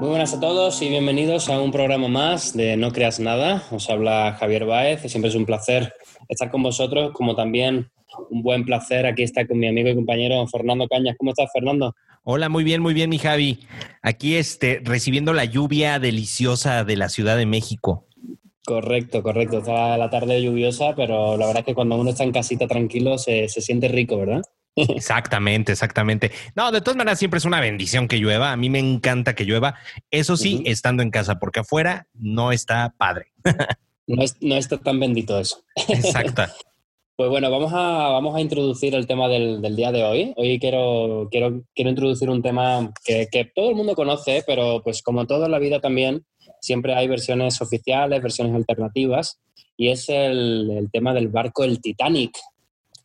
Muy buenas a todos y bienvenidos a un programa más de No Creas Nada. Os habla Javier Baez y siempre es un placer estar con vosotros, como también un buen placer aquí estar con mi amigo y compañero Fernando Cañas. ¿Cómo estás, Fernando? Hola, muy bien, muy bien, mi Javi. Aquí este, recibiendo la lluvia deliciosa de la Ciudad de México. Correcto, correcto. Está la tarde lluviosa, pero la verdad es que cuando uno está en casita tranquilo se, se siente rico, ¿verdad? Exactamente, exactamente. No, de todas maneras siempre es una bendición que llueva. A mí me encanta que llueva. Eso sí, estando en casa, porque afuera no está padre. no, no está tan bendito eso. Exacto. Pues bueno, vamos a, vamos a introducir el tema del, del, día de hoy. Hoy quiero, quiero, quiero introducir un tema que, que, todo el mundo conoce, pero pues como toda la vida también, siempre hay versiones oficiales, versiones alternativas, y es el, el tema del barco El Titanic,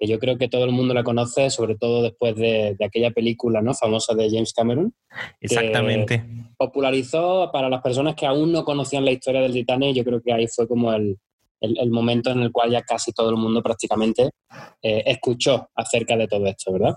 que yo creo que todo el mundo la conoce, sobre todo después de, de aquella película ¿no? famosa de James Cameron. Exactamente. Popularizó para las personas que aún no conocían la historia del Titanic, yo creo que ahí fue como el, el, el momento en el cual ya casi todo el mundo prácticamente eh, escuchó acerca de todo esto, ¿verdad?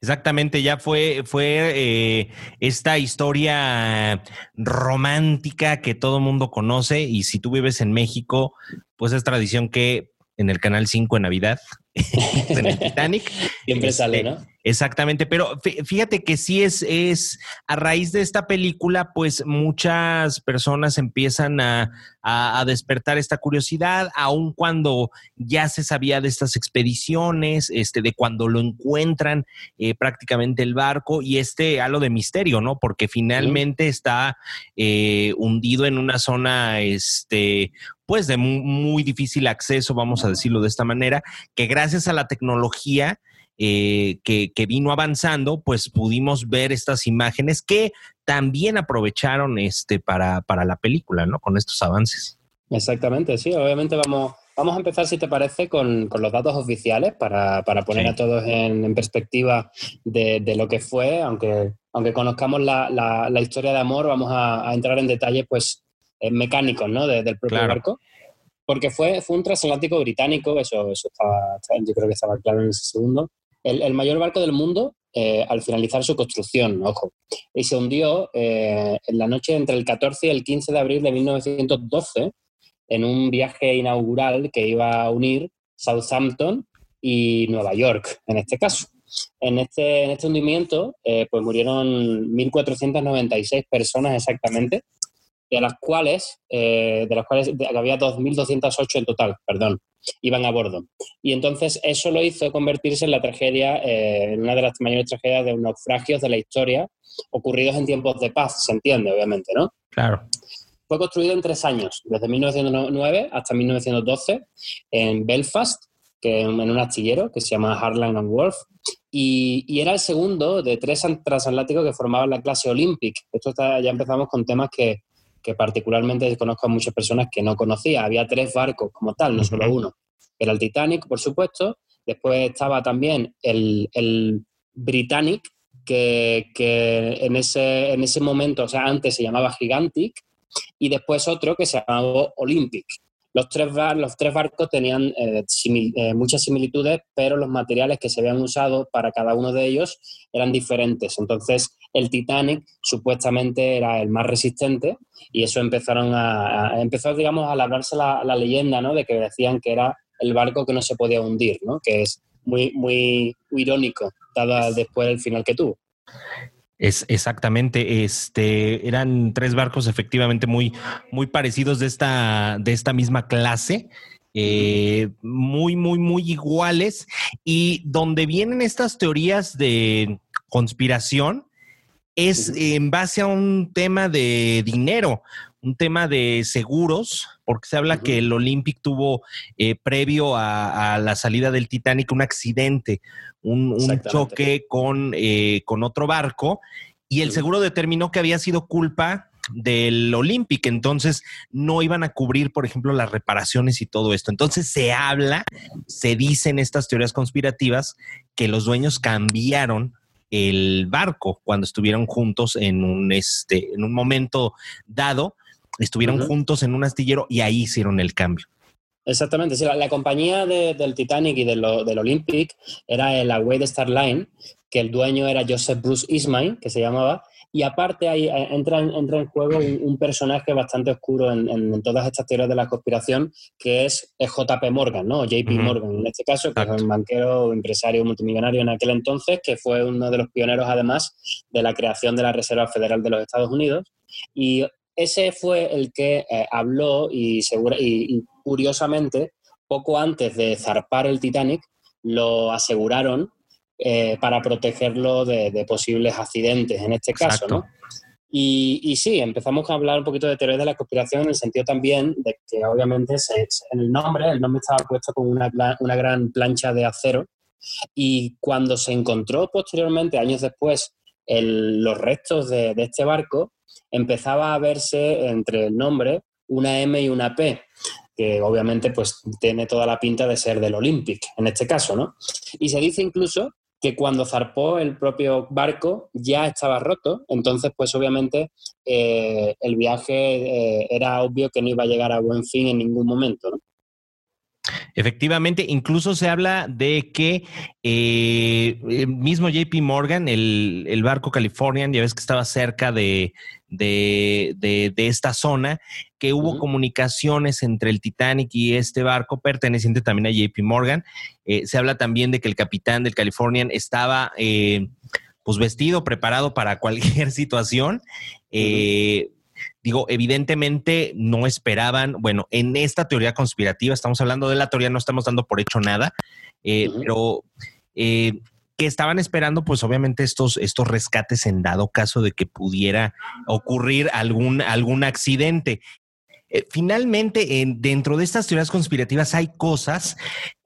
Exactamente, ya fue, fue eh, esta historia romántica que todo el mundo conoce y si tú vives en México, pues es tradición que en el Canal 5 en Navidad, en el Titanic. Siempre este, sale, ¿no? Exactamente, pero fíjate que sí es, es, a raíz de esta película, pues muchas personas empiezan a, a, a, despertar esta curiosidad, aun cuando ya se sabía de estas expediciones, este, de cuando lo encuentran eh, prácticamente el barco y este halo de misterio, ¿no? Porque finalmente sí. está eh, hundido en una zona, este, pues de muy, muy difícil acceso, vamos a decirlo de esta manera, que gracias a la tecnología, eh, que, que, vino avanzando, pues pudimos ver estas imágenes que también aprovecharon este para, para la película, ¿no? Con estos avances. Exactamente, sí, obviamente vamos, vamos a empezar, si te parece, con, con los datos oficiales para, para poner sí. a todos en, en perspectiva de, de, lo que fue, aunque, aunque conozcamos la, la, la historia de amor, vamos a, a, entrar en detalles pues mecánicos, ¿no? De, del propio claro. barco porque fue, fue un transatlántico británico, eso, eso estaba, yo creo que estaba claro en ese segundo, el, el mayor barco del mundo eh, al finalizar su construcción, ojo, y se hundió eh, en la noche entre el 14 y el 15 de abril de 1912 en un viaje inaugural que iba a unir Southampton y Nueva York, en este caso. En este, en este hundimiento eh, pues murieron 1.496 personas exactamente, de las cuales, eh, de las cuales había 2.208 en total, perdón, iban a bordo. Y entonces eso lo hizo convertirse en la tragedia, eh, en una de las mayores tragedias de naufragios de la historia, ocurridos en tiempos de paz, se entiende, obviamente, ¿no? Claro. Fue construido en tres años, desde 1909 hasta 1912, en Belfast, que en un astillero que se llama Harland and Wolff, y, y, era el segundo de tres transatlánticos que formaban la clase Olympic. Esto está, ya empezamos con temas que, que particularmente conozco a muchas personas que no conocía. Había tres barcos como tal, no solo uno. Era el Titanic, por supuesto. Después estaba también el, el Britannic, que, que, en, ese, en ese momento, o sea, antes se llamaba Gigantic, y después otro que se llamaba Olympic. Los tres, bar, los tres barcos tenían eh, simil, eh, muchas similitudes, pero los materiales que se habían usado para cada uno de ellos eran diferentes. Entonces, el Titanic supuestamente era el más resistente y eso empezaron a, a empezó, digamos, a labrarse la, la, leyenda, ¿no? De que decían que era el barco que no se podía hundir, ¿no? Que es muy, muy irónico, dado después el final que tuvo. Es exactamente, este, eran tres barcos efectivamente muy, muy parecidos de esta, de esta misma clase, eh, muy, muy, muy iguales, y donde vienen estas teorías de conspiración es en base a un tema de dinero, un tema de seguros, porque se habla uh -huh. que el Olympic tuvo eh, previo a, a, la salida del Titanic un accidente, un, un choque con, eh, con, otro barco, y el seguro determinó que había sido culpa del Olympic, entonces no iban a cubrir, por ejemplo, las reparaciones y todo esto. Entonces se habla, se dicen estas teorías conspirativas que los dueños cambiaron el barco cuando estuvieron juntos en un, este, en un momento dado, estuvieron uh -huh. juntos en un astillero y ahí hicieron el cambio. Exactamente, sí, la, la compañía de, del Titanic y de lo, del Olympic era la Wade Star Line, que el dueño era Joseph Bruce Ismay, que se llamaba, Y aparte eh, entra, entra en juego un, personaje bastante oscuro en, todas estas teorías de la conspiración, que es JP Morgan, ¿no? JP Morgan, en este caso, que es un banquero, empresario multimillonario en aquel entonces, que fue uno de los pioneros además de la creación de la Reserva Federal de los Estados Unidos. Y ese fue el que eh, habló y, y curiosamente, poco antes de zarpar el Titanic, lo aseguraron eh, para protegerlo de, posibles accidentes, en este caso, ¿no? Y, sí, empezamos a hablar un poquito de teorías de la conspiración en el sentido también de que obviamente en el nombre, el nombre estaba puesto con una, gran plancha de acero y cuando se encontró posteriormente, años después, los restos de, de, este barco, empezaba a verse entre el nombre una M y una P, que obviamente pues tiene toda la pinta de ser del Olympic, en este caso, ¿no? Y se dice incluso que cuando zarpó el propio barco ya estaba roto, entonces pues obviamente eh, el viaje eh, era obvio que no iba a llegar a buen fin en ningún momento. Efectivamente, incluso se habla de que eh, el mismo JP Morgan, el, barco Californian, ya ves que estaba cerca de, esta zona, que hubo comunicaciones entre el Titanic y este barco perteneciente también a JP Morgan. Eh, se habla también de que el capitán del Californian estaba eh, pues vestido, preparado para cualquier situación. Digo, evidentemente no esperaban, bueno, en esta teoría conspirativa, estamos hablando de la teoría, no estamos dando por hecho nada, eh, pero eh, que estaban esperando, pues obviamente estos, estos rescates en dado caso de que pudiera ocurrir algún, algún accidente. Eh, finalmente, dentro de estas teorías conspirativas hay cosas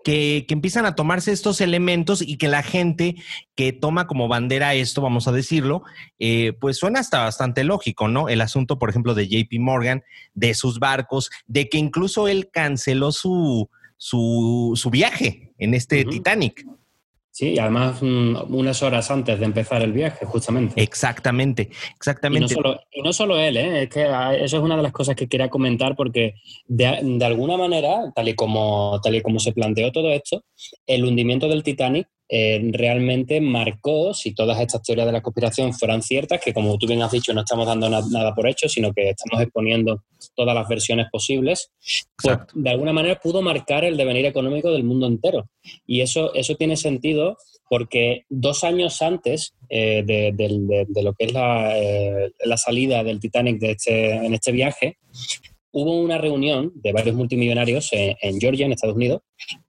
que, empiezan a tomarse estos elementos y que la gente que toma como bandera esto, vamos a decirlo, eh, pues suena hasta bastante lógico, ¿no? El asunto, por ejemplo, de JP Morgan, de sus barcos, de que incluso él canceló su, su, viaje en este Titanic. Sí, además mm, unas horas antes de empezar el viaje, justamente. Exactamente, exactamente. Y no solo, él, ¿eh? es que ah, eso es una de las cosas que quería comentar porque de, alguna manera, tal y, como, tal y como se planteó todo esto, el hundimiento del Titanic eh, realmente marcó, si todas estas teorías de la conspiración fueran ciertas, que como tú bien has dicho, no estamos dando nada por hecho, sino que estamos exponiendo todas las versiones posibles, pues de alguna manera pudo marcar el devenir económico del mundo entero. Y eso, eso tiene sentido porque dos años antes eh, de, lo que es eh, la, salida del Titanic de este, en este viaje, hubo una reunión de varios multimillonarios en, Georgia, en Estados Unidos,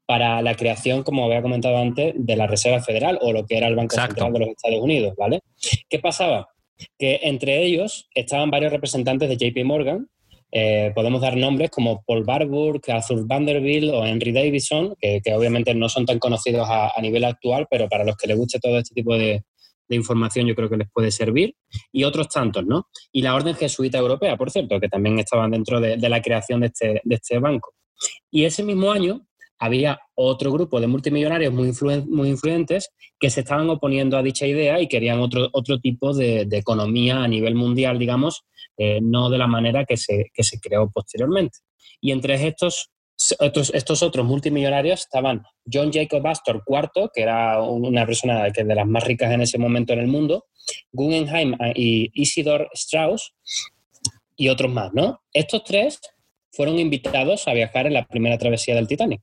para la creación, como había comentado antes, de la Reserva Federal o lo que era el Banco Central de los Estados Unidos, ¿vale? ¿Qué pasaba? Que entre ellos estaban varios representantes de JP Morgan, eh, podemos dar nombres como Paul Barbour, Arthur Vanderbilt o Henry Davidson, que, obviamente no son tan conocidos a, a, nivel actual, pero para los que les guste todo este tipo de, de información yo creo que les puede servir, y otros tantos, ¿no? Y la Orden Jesuita Europea, por cierto, que también estaban dentro de, la creación de este, de este, banco. Y ese mismo año había otro grupo de multimillonarios muy, muy influyentes que se estaban oponiendo a dicha idea y querían otro, otro tipo de, economía a nivel mundial, digamos, eh, no de la manera que se, que se creó posteriormente. Y entre estos estos otros multimillonarios estaban John Jacob Astor IV, que era una persona que de las más ricas en ese momento en el mundo, Guggenheim y Isidor Strauss y otros más, ¿no? Estos tres fueron invitados a viajar en la primera travesía del Titanic.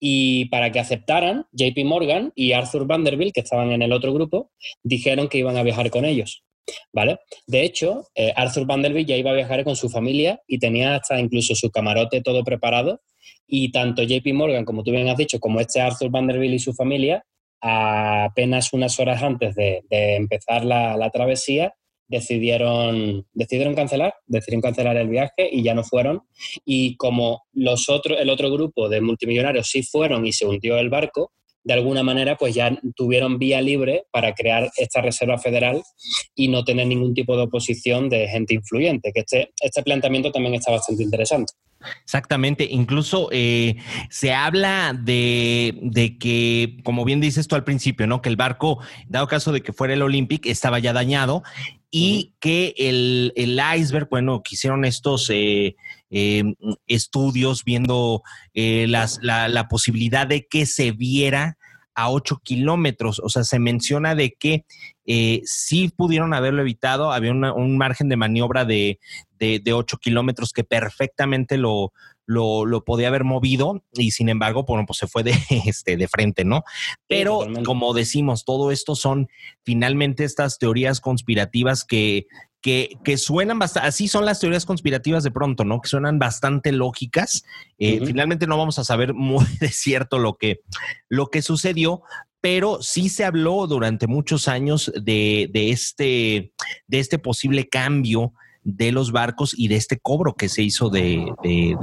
Y para que aceptaran, JP Morgan y Arthur Vanderbilt, que estaban en el otro grupo, dijeron que iban a viajar con ellos. ¿Vale? De hecho, eh, Arthur Vanderbilt ya iba a viajar con su familia y tenía hasta incluso su camarote todo preparado y tanto JP Morgan, como tú bien has dicho, como este Arthur Vanderbilt y su familia, apenas unas horas antes de, empezar la, travesía, decidieron, decidieron cancelar, decidieron cancelar el viaje y ya no fueron. Y como los otros, el otro grupo de multimillonarios sí fueron y se hundió el barco, de alguna manera pues ya tuvieron vía libre para crear esta reserva federal y no tener ningún tipo de oposición de gente influyente, que este, este planteamiento también está bastante interesante. Exactamente, incluso eh, se habla de, que, como bien dices tú al principio, ¿no? Que el barco, dado caso de que fuera el Olympic, estaba ya dañado y que el, iceberg, bueno, que hicieron estos eh, em, estudios viendo eh, la, posibilidad de que se viera a 8 kilómetros. O sea, se menciona de que eh, sí pudieron haberlo evitado, había un margen de maniobra de, de, 8 kilómetros que perfectamente lo, lo, podía haber movido y sin embargo, bueno, pues se fue de, este, de frente, ¿no? Pero como decimos, todo esto son finalmente estas teorías conspirativas que, que, que suenan bastante, así son las teorías conspirativas de pronto, ¿no? Que suenan bastante lógicas. Eh, finalmente no vamos a saber muy de cierto lo que, lo que sucedió, pero sí se habló durante muchos años de, de, este, de este posible cambio de los barcos y de este cobro que se hizo de,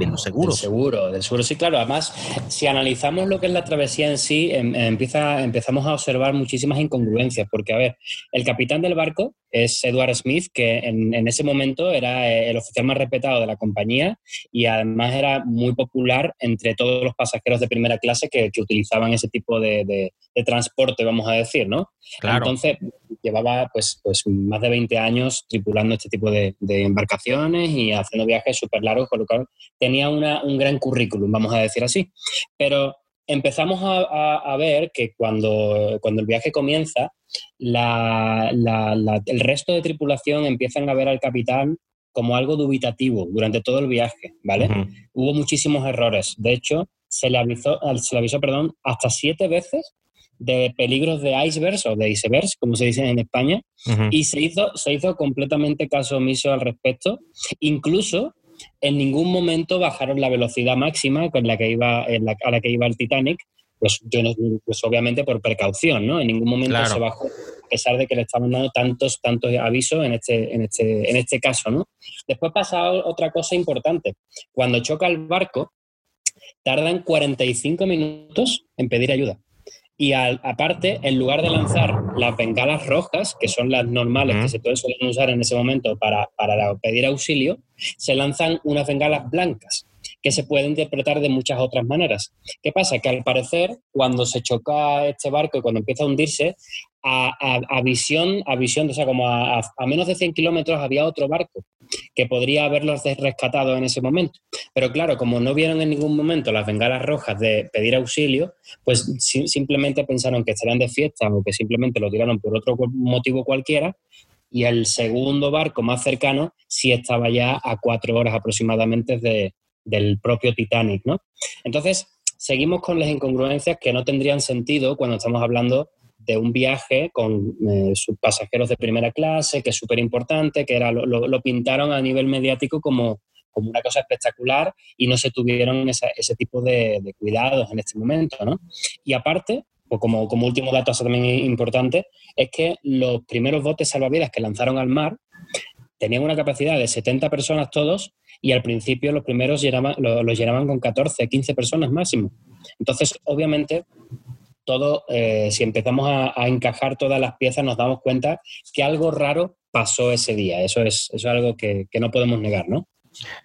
los seguros. Del seguro, del seguro, sí, claro. Además, si analizamos lo que es la travesía en sí, em, empieza, empezamos a observar muchísimas incongruencias, porque, a ver, el capitán del barco es Edward Smith, que en, ese momento era eh, el oficial más respetado de la compañía y además era muy popular entre todos los pasajeros de primera clase que, utilizaban ese tipo de, transporte, vamos a decir, ¿no? Claro. Entonces, llevaba pues, pues más de 20 años tripulando este tipo de, embarcaciones y haciendo viajes súper largos, con lo cual tenía un gran currículum, vamos a decir así. Pero empezamos a, ver que cuando, cuando el viaje comienza, el resto de tripulación empiezan a ver al capitán como algo dubitativo durante todo el viaje, ¿vale? Hubo muchísimos errores. De hecho, se le avisó, se le avisó perdón, hasta siete veces de peligros de icebergs o de icebergs, como se dice en España, y se hizo, se hizo completamente caso omiso al respecto. Incluso en ningún momento bajaron la velocidad máxima con la que iba, a la que iba el Titanic, pues, pues obviamente por precaución, ¿no? En ningún momento se bajó, a pesar de que le estaban dando tantos, tantos avisos en este, en este, en este caso, ¿no? Después pasa otra cosa importante. Cuando choca el barco, tardan 45 minutos en pedir ayuda. Y aparte, en lugar de lanzar las bengalas rojas, que son las normales que se pueden usar en ese momento para, para pedir auxilio, se lanzan unas bengalas blancas que se pueden interpretar de muchas otras maneras. ¿Qué pasa? Que al parecer, cuando se choca este barco y cuando empieza a hundirse, a, visión, a visión, o sea, como a, menos de 100 kilómetros había otro barco que podría haberlos rescatado en ese momento. Pero claro, como no vieron en ningún momento las bengalas rojas de pedir auxilio, pues simplemente pensaron que estarían de fiesta o que simplemente lo tiraron por otro motivo cualquiera. Y el segundo barco más cercano sí estaba ya a cuatro horas aproximadamente de, del propio Titanic, ¿no? Entonces, seguimos con las incongruencias que no tendrían sentido cuando estamos hablando de un viaje con eh, sus pasajeros de primera clase, que es súper importante, que era, lo, pintaron a nivel mediático como, como una cosa espectacular y no se tuvieron ese tipo de, cuidados en este momento. ¿no? Y aparte, pues como, como último dato también importante, es que los primeros botes salvavidas que lanzaron al mar tenían una capacidad de 70 personas todos y al principio los primeros los llenaban con 14, 15 personas máximo. Entonces, obviamente, todo, eh, si empezamos a, encajar todas las piezas, nos damos cuenta que algo raro pasó ese día. Eso es, eso es algo que, no podemos negar, ¿no?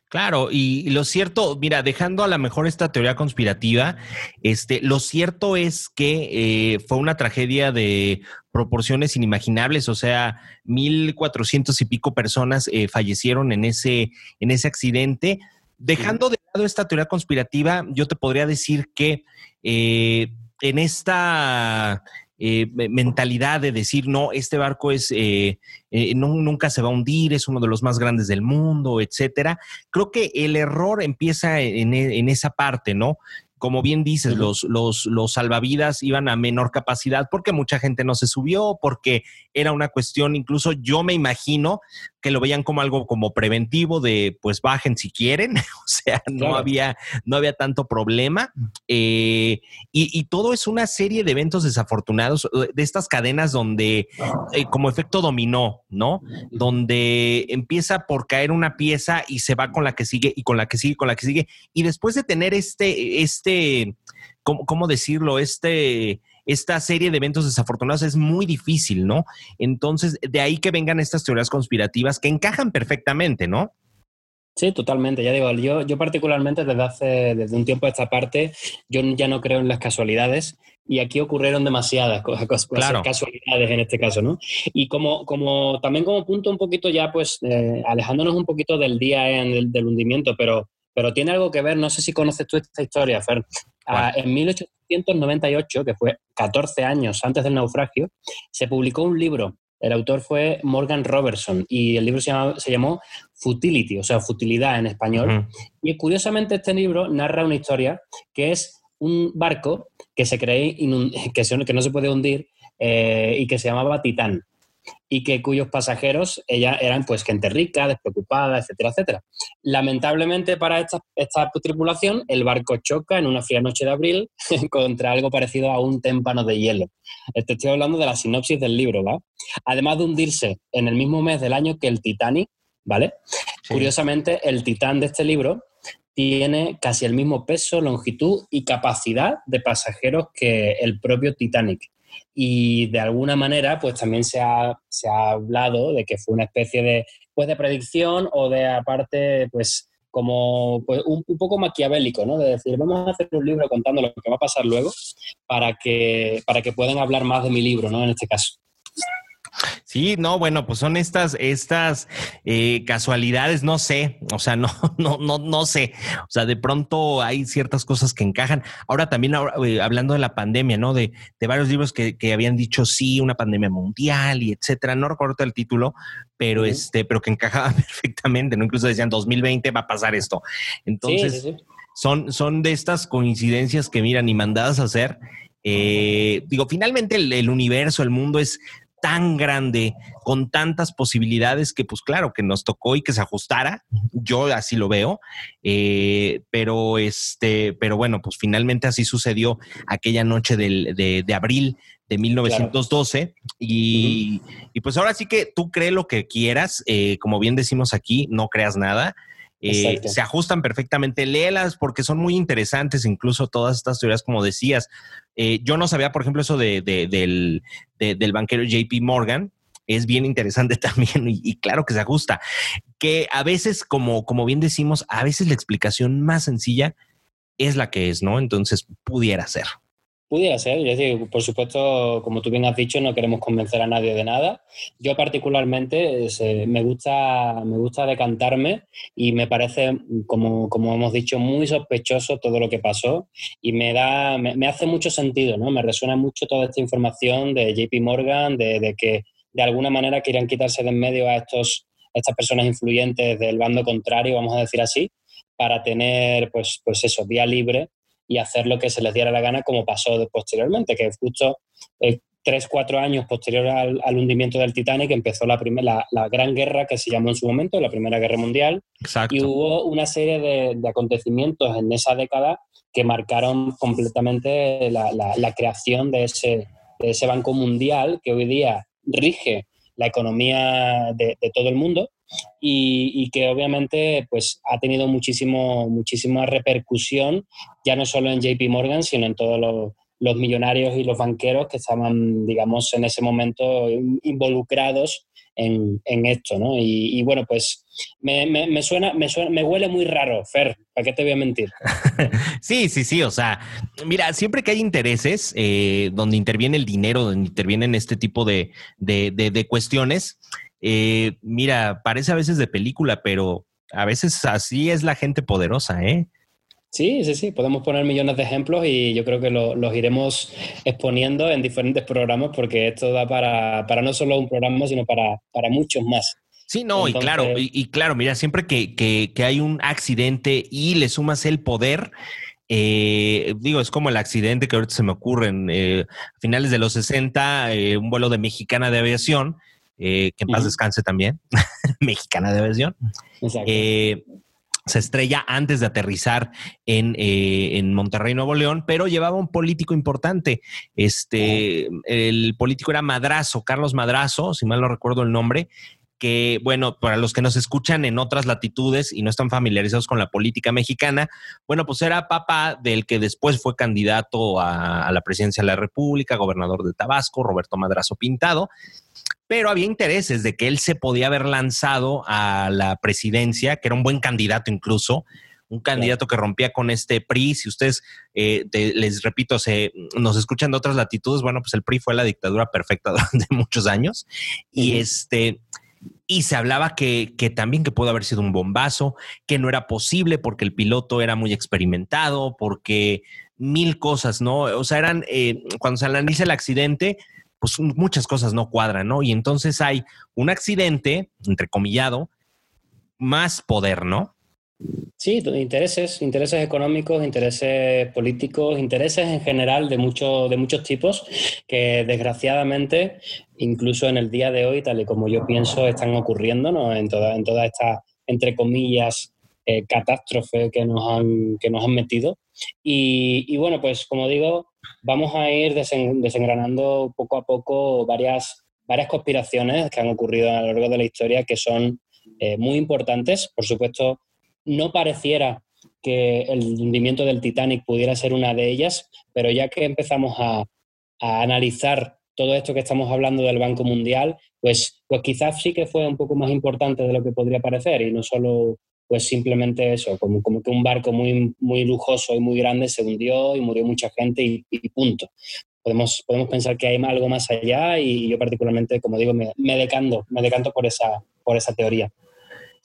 Claro, y, lo cierto, mira, dejando a lo mejor esta teoría conspirativa, este, lo cierto es que eh, fue una tragedia de proporciones inimaginables, o sea, mil cuatrocientos y pico personas eh, fallecieron en ese, en ese accidente. Dejando de lado esta teoría conspirativa, yo te podría decir que en esta eh, mentalidad de decir, no, este barco es, eh, eh, nunca se va a hundir, es uno de los más grandes del mundo, etcétera. Creo que el error empieza en, en esa parte, ¿no? como bien dices, los, los, los, salvavidas iban a menor capacidad porque mucha gente no se subió, porque era una cuestión, incluso yo me imagino que lo veían como algo como preventivo de pues bajen si quieren, o sea, no, había, no había tanto problema. Eh, y, todo es una serie de eventos desafortunados, de estas cadenas donde, eh, como efecto dominó, ¿no? Donde empieza por caer una pieza y se va con la que sigue y con la que sigue, con la que sigue. Y después de tener este, este, ¿cómo, cómo decirlo? Este esta serie de eventos desafortunados es muy difícil, ¿no? Entonces, de ahí que vengan estas teorías conspirativas que encajan perfectamente, ¿no? Sí, totalmente. Ya digo, yo, yo particularmente desde hace desde un tiempo a esta parte, yo ya no creo en las casualidades y aquí ocurrieron demasiadas cosas, casualidades en este caso, ¿no? Y como, como también como punto un poquito ya, pues, eh, alejándonos un poquito del día en del hundimiento, pero, pero tiene algo que ver, no sé si conoces tú esta historia, Fer. Ah, en 1898, que fue 14 años antes del naufragio, se publicó un libro. El autor fue Morgan Robertson y el libro se, llamó Futility, o sea, futilidad en español. Y curiosamente este libro narra una historia que es un barco que se cree que, que no se puede hundir eh, y que se llamaba Titán y que cuyos pasajeros ella, eran pues gente rica, despreocupada, etcétera, etcétera. Lamentablemente para esta, esta tripulación, el barco choca en una fría noche de abril contra algo parecido a un témpano de hielo. Te estoy hablando de la sinopsis del libro, ¿va? Además de hundirse en el mismo mes del año que el Titanic, ¿vale? Curiosamente, el Titán de este libro tiene casi el mismo peso, longitud y capacidad de pasajeros que el propio Titanic y de alguna manera pues también se ha, se ha hablado de que fue una especie de, pues, de predicción o de aparte pues como pues, un, un, poco maquiavélico, ¿no? De decir, vamos a hacer un libro contando lo que va a pasar luego para que, para que puedan hablar más de mi libro, ¿no? En este caso. Sí, no, bueno, pues son estas, estas eh, casualidades, no sé, o sea, no, no, no, no sé, o sea, de pronto hay ciertas cosas que encajan. Ahora también eh, hablando de la pandemia, ¿no? De, de varios libros que, que, habían dicho sí, una pandemia mundial y etcétera. No recuerdo el título, pero este, pero que encajaba perfectamente, ¿no? Incluso decían 2020 va a pasar esto. Entonces, Son, son de estas coincidencias que miran y mandadas a hacer. Eh, digo, finalmente el, universo, el mundo es tan grande, con tantas posibilidades que pues claro que nos tocó y que se ajustara, yo así lo veo, eh, pero este, pero bueno, pues finalmente así sucedió aquella noche de, abril de 1912 y, y, pues ahora sí que tú crees lo que quieras, eh, como bien decimos aquí, no creas nada. Eh, se ajustan perfectamente, léelas porque son muy interesantes, incluso todas estas teorías, como decías. Eh, yo no sabía, por ejemplo, eso de, del, del banquero JP Morgan, es bien interesante también y, y, claro que se ajusta. Que a veces, como, como bien decimos, a veces la explicación más sencilla es la que es, ¿no? Entonces pudiera ser. Pudiera ser, es decir, por supuesto, como tú bien has dicho, no queremos convencer a nadie de nada. Yo particularmente me, gusta, me gusta decantarme y me parece, como, como, hemos dicho, muy sospechoso todo lo que pasó y me, da, me, hace mucho sentido, ¿no? Me resuena mucho toda esta información de JP Morgan, de, de que de alguna manera querían quitarse de en medio a estos, estas personas influyentes del bando contrario, vamos a decir así, para tener, pues, pues eso, vía libre y hacer lo que se les diera la gana, como pasó posteriormente, que justo eh, tres, cuatro años posterior al, hundimiento del Titanic empezó la, primera, la, Gran Guerra, que se llamó en su momento, la Primera Guerra Mundial, y hubo una serie de, acontecimientos en esa década que marcaron completamente la, la creación de ese, de ese Banco Mundial que hoy día rige la economía de, de todo el mundo y, que obviamente pues, ha tenido muchísimo, muchísima repercusión, ya no solo en JP Morgan, sino en todos los, los millonarios y los banqueros que estaban, digamos, en ese momento involucrados en, en esto, ¿no? Y, bueno, pues me, me, suena, me, suena, me huele muy raro, Fer, ¿para qué te voy a mentir? sí, sí, sí, o sea, mira, siempre que hay intereses eh, donde interviene el dinero, donde intervienen este tipo de, de, de cuestiones, eh, mira, parece a veces de película, pero a veces así es la gente poderosa, ¿eh? Sí, sí, sí, podemos poner millones de ejemplos y yo creo que los iremos exponiendo en diferentes programas porque esto da para, para no solo un programa, sino para, para muchos más. Sí, no, y claro, y, claro, mira, siempre que, que, hay un accidente y le sumas el poder, eh, digo, es como el accidente que ahorita se me ocurre en eh, finales de los 60, un vuelo de mexicana de aviación, eh, que en paz descanse también, mexicana de versión. Eh, se estrella antes de aterrizar en, eh, en, Monterrey, Nuevo León, pero llevaba un político importante. Este, el político era Madrazo, Carlos Madrazo, si mal no recuerdo el nombre, que, bueno, para los que nos escuchan en otras latitudes y no están familiarizados con la política mexicana, bueno, pues era papá del que después fue candidato a, a la presidencia de la República, gobernador de Tabasco, Roberto Madrazo Pintado pero había intereses de que él se podía haber lanzado a la presidencia, que era un buen candidato incluso, un candidato que rompía con este PRI. Si ustedes, eh, les repito, se, nos escuchan de otras latitudes, bueno, pues el PRI fue la dictadura perfecta durante muchos años. Y este, y se hablaba que, que, también que pudo haber sido un bombazo, que no era posible porque el piloto era muy experimentado, porque mil cosas, ¿no? O sea, eran, eh, cuando se analiza el accidente, pues muchas cosas no cuadran, ¿no? Y entonces hay un accidente, entrecomillado, más poder, ¿no? Sí, intereses, intereses económicos, intereses políticos, intereses en general de, mucho, de muchos tipos que desgraciadamente, incluso en el día de hoy, tal y como yo pienso, están ocurriendo en, toda, en toda esta, entre comillas, eh, catástrofe que nos han, que nos han metido. Y, bueno, pues como digo, vamos a ir desengranando poco a poco varias, varias conspiraciones que han ocurrido a lo largo de la historia que son eh, muy importantes. Por supuesto, no pareciera que el hundimiento del Titanic pudiera ser una de ellas, pero ya que empezamos a, analizar todo esto que estamos hablando del Banco Mundial, pues, pues quizás sí que fue un poco más importante de lo que podría parecer y no solo pues simplemente eso, como, como que un barco muy, muy lujoso y muy grande se hundió y murió mucha gente y, punto. Podemos, podemos pensar que hay algo más allá y yo particularmente, como digo, me, me decanto, me decanto por esa, por esa teoría.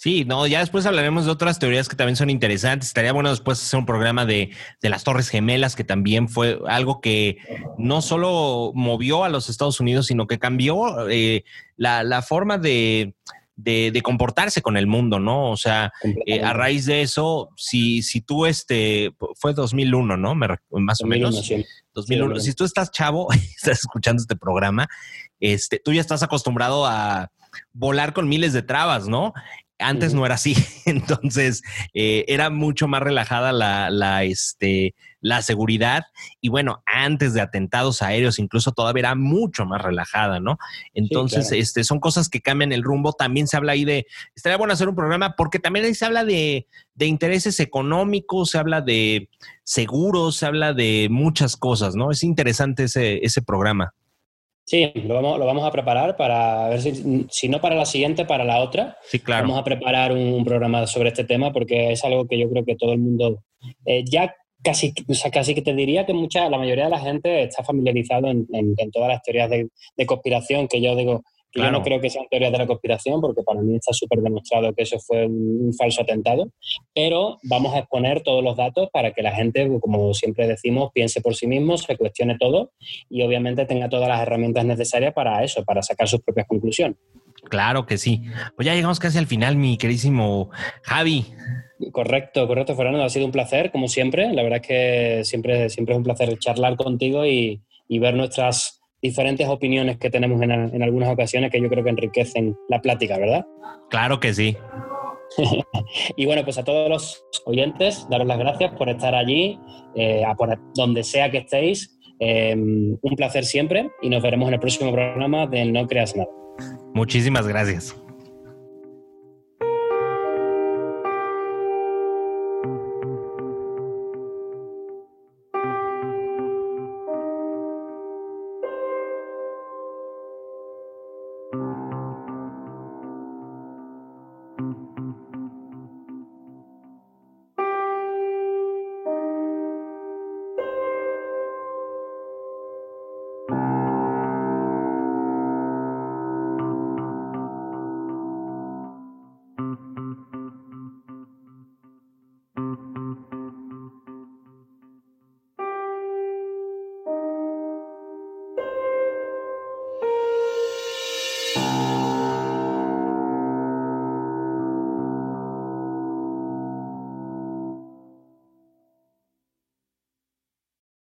Sí, no, ya después hablaremos de otras teorías que también son interesantes. Estaría bueno después hacer un programa de, las Torres Gemelas, que también fue algo que no solo movió a los Estados Unidos, sino que cambió eh, la, forma de, comportarse con el mundo, ¿no? O sea, eh, a raíz de eso, si, si tú, este, fue 2001, ¿no? más o menos. 2001. Si tú estás chavo, estás escuchando este programa, este, tú ya estás acostumbrado a volar con miles de trabas, ¿no? Antes no era así, entonces eh, era mucho más relajada la, la, este, la seguridad y bueno, antes de atentados aéreos incluso todavía era mucho más relajada, ¿no? Entonces, este, son cosas que cambian el rumbo. También se habla ahí de, estaría bueno hacer un programa porque también ahí se habla de, de intereses económicos, se habla de seguros, se habla de muchas cosas, ¿no? Es interesante ese, ese programa. Sí, lo vamos, lo vamos a preparar para ver si, si no para la siguiente, para la otra. Sí, claro. Vamos a preparar un, programa sobre este tema porque es algo que yo creo que todo el mundo eh, ya casi, casi que te diría que mucha, la mayoría de la gente está familiarizado en, todas las teorías de, de, conspiración que yo digo, yo no creo que sean teorías de la conspiración, porque para mí está súper demostrado que eso fue un, falso atentado, pero vamos a exponer todos los datos para que la gente, como siempre decimos, piense por sí mismo, se cuestione todo y obviamente tenga todas las herramientas necesarias para eso, para sacar sus propias conclusiones. Claro que sí. Pues ya llegamos casi al final, mi queridísimo Javi. Correcto, correcto, Fernando. Ha sido un placer, como siempre. La verdad es que siempre, siempre es un placer charlar contigo y, y ver nuestras diferentes opiniones que tenemos en, algunas ocasiones que yo creo que enriquecen la plática, ¿verdad? Claro que sí. y bueno, pues a todos los oyentes, daros las gracias por estar allí, eh, a por donde sea que estéis. Eh, un placer siempre y nos veremos en el próximo programa de No Creas Nada. Muchísimas gracias.